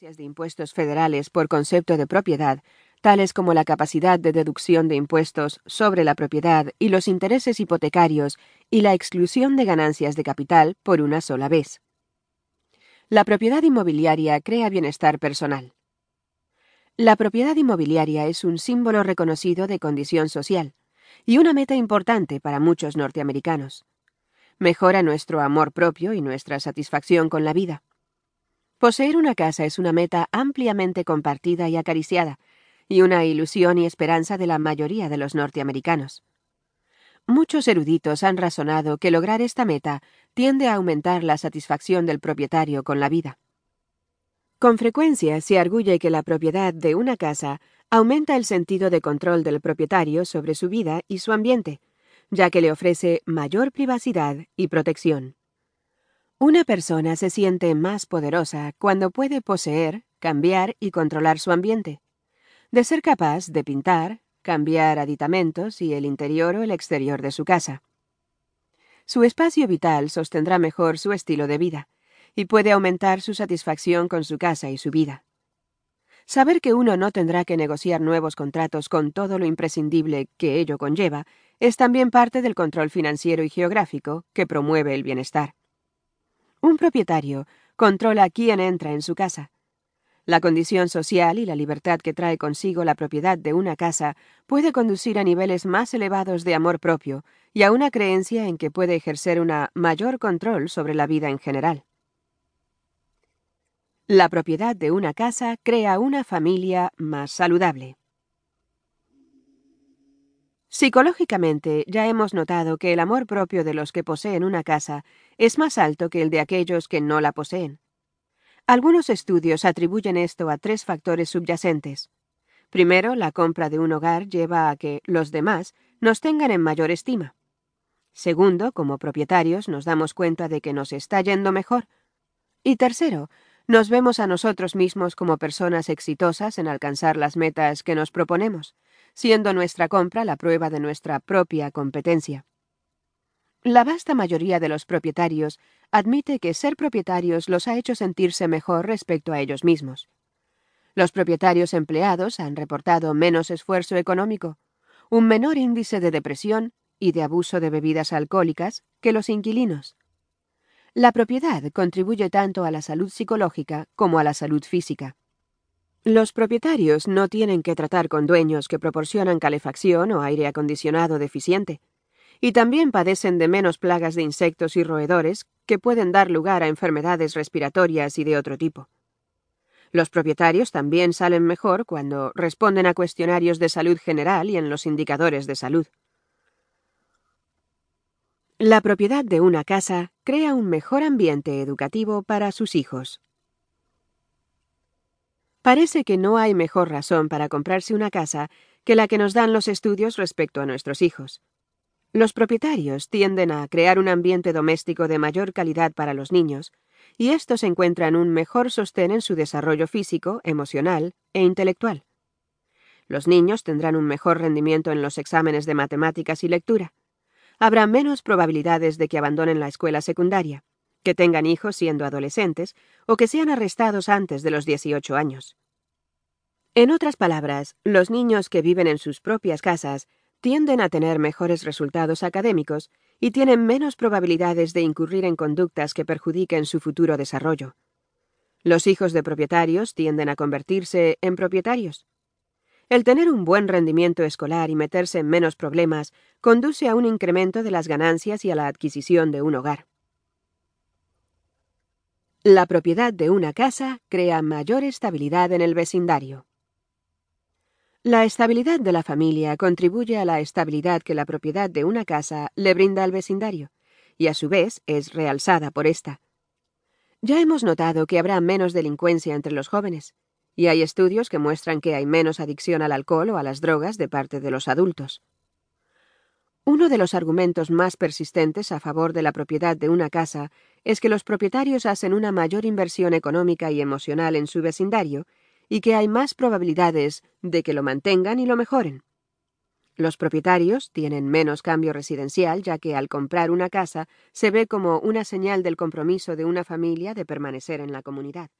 de impuestos federales por concepto de propiedad, tales como la capacidad de deducción de impuestos sobre la propiedad y los intereses hipotecarios y la exclusión de ganancias de capital por una sola vez. La propiedad inmobiliaria crea bienestar personal. La propiedad inmobiliaria es un símbolo reconocido de condición social y una meta importante para muchos norteamericanos. Mejora nuestro amor propio y nuestra satisfacción con la vida. Poseer una casa es una meta ampliamente compartida y acariciada, y una ilusión y esperanza de la mayoría de los norteamericanos. Muchos eruditos han razonado que lograr esta meta tiende a aumentar la satisfacción del propietario con la vida. Con frecuencia se arguye que la propiedad de una casa aumenta el sentido de control del propietario sobre su vida y su ambiente, ya que le ofrece mayor privacidad y protección. Una persona se siente más poderosa cuando puede poseer, cambiar y controlar su ambiente. De ser capaz de pintar, cambiar aditamentos y el interior o el exterior de su casa. Su espacio vital sostendrá mejor su estilo de vida y puede aumentar su satisfacción con su casa y su vida. Saber que uno no tendrá que negociar nuevos contratos con todo lo imprescindible que ello conlleva es también parte del control financiero y geográfico que promueve el bienestar. Un propietario controla quién entra en su casa. La condición social y la libertad que trae consigo la propiedad de una casa puede conducir a niveles más elevados de amor propio y a una creencia en que puede ejercer una mayor control sobre la vida en general. La propiedad de una casa crea una familia más saludable. Psicológicamente, ya hemos notado que el amor propio de los que poseen una casa es más alto que el de aquellos que no la poseen. Algunos estudios atribuyen esto a tres factores subyacentes. Primero, la compra de un hogar lleva a que los demás nos tengan en mayor estima. Segundo, como propietarios nos damos cuenta de que nos está yendo mejor. Y tercero, nos vemos a nosotros mismos como personas exitosas en alcanzar las metas que nos proponemos, siendo nuestra compra la prueba de nuestra propia competencia. La vasta mayoría de los propietarios admite que ser propietarios los ha hecho sentirse mejor respecto a ellos mismos. Los propietarios empleados han reportado menos esfuerzo económico, un menor índice de depresión y de abuso de bebidas alcohólicas que los inquilinos. La propiedad contribuye tanto a la salud psicológica como a la salud física. Los propietarios no tienen que tratar con dueños que proporcionan calefacción o aire acondicionado deficiente y también padecen de menos plagas de insectos y roedores que pueden dar lugar a enfermedades respiratorias y de otro tipo. Los propietarios también salen mejor cuando responden a cuestionarios de salud general y en los indicadores de salud. La propiedad de una casa crea un mejor ambiente educativo para sus hijos. Parece que no hay mejor razón para comprarse una casa que la que nos dan los estudios respecto a nuestros hijos. Los propietarios tienden a crear un ambiente doméstico de mayor calidad para los niños, y estos encuentran un mejor sostén en su desarrollo físico, emocional e intelectual. Los niños tendrán un mejor rendimiento en los exámenes de matemáticas y lectura. Habrá menos probabilidades de que abandonen la escuela secundaria, que tengan hijos siendo adolescentes o que sean arrestados antes de los 18 años. En otras palabras, los niños que viven en sus propias casas tienden a tener mejores resultados académicos y tienen menos probabilidades de incurrir en conductas que perjudiquen su futuro desarrollo. Los hijos de propietarios tienden a convertirse en propietarios. El tener un buen rendimiento escolar y meterse en menos problemas conduce a un incremento de las ganancias y a la adquisición de un hogar. La propiedad de una casa crea mayor estabilidad en el vecindario. La estabilidad de la familia contribuye a la estabilidad que la propiedad de una casa le brinda al vecindario, y a su vez es realzada por esta. Ya hemos notado que habrá menos delincuencia entre los jóvenes, y hay estudios que muestran que hay menos adicción al alcohol o a las drogas de parte de los adultos. Uno de los argumentos más persistentes a favor de la propiedad de una casa es que los propietarios hacen una mayor inversión económica y emocional en su vecindario y que hay más probabilidades de que lo mantengan y lo mejoren. Los propietarios tienen menos cambio residencial ya que al comprar una casa se ve como una señal del compromiso de una familia de permanecer en la comunidad.